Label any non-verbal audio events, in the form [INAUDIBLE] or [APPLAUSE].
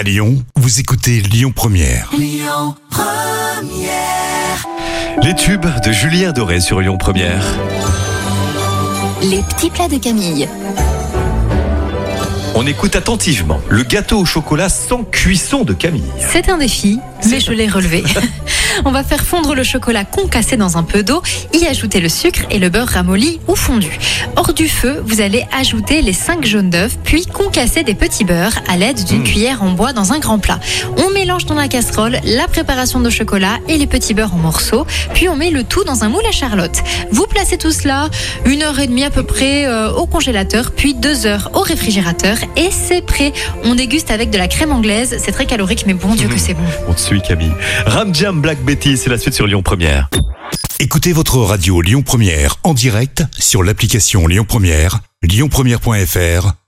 À Lyon, vous écoutez Lyon Première. Les tubes de Julien Doré sur Lyon Première. Les petits plats de Camille. On écoute attentivement le gâteau au chocolat sans cuisson de Camille. C'est un défi, mais je l'ai relevé. [LAUGHS] On va faire fondre le chocolat concassé dans un peu d'eau, y ajouter le sucre et le beurre ramolli ou fondu. Hors du feu, vous allez ajouter les 5 jaunes d'œufs, puis concasser des petits beurres à l'aide d'une cuillère en bois dans un grand plat. On mélange dans la casserole la préparation de chocolat et les petits beurres en morceaux, puis on met le tout dans un moule à charlotte. Vous placez tout cela une heure et demie à peu près euh, au congélateur, puis deux heures au réfrigérateur et c'est prêt. On déguste avec de la crème anglaise, c'est très calorique mais bon Dieu que c'est bon. [LAUGHS] On te suit Camille. Ram Jam Black Betty, c'est la suite sur Lyon Première. Écoutez votre radio Lyon Première en direct sur l'application Lyon Première, lyonpremière.fr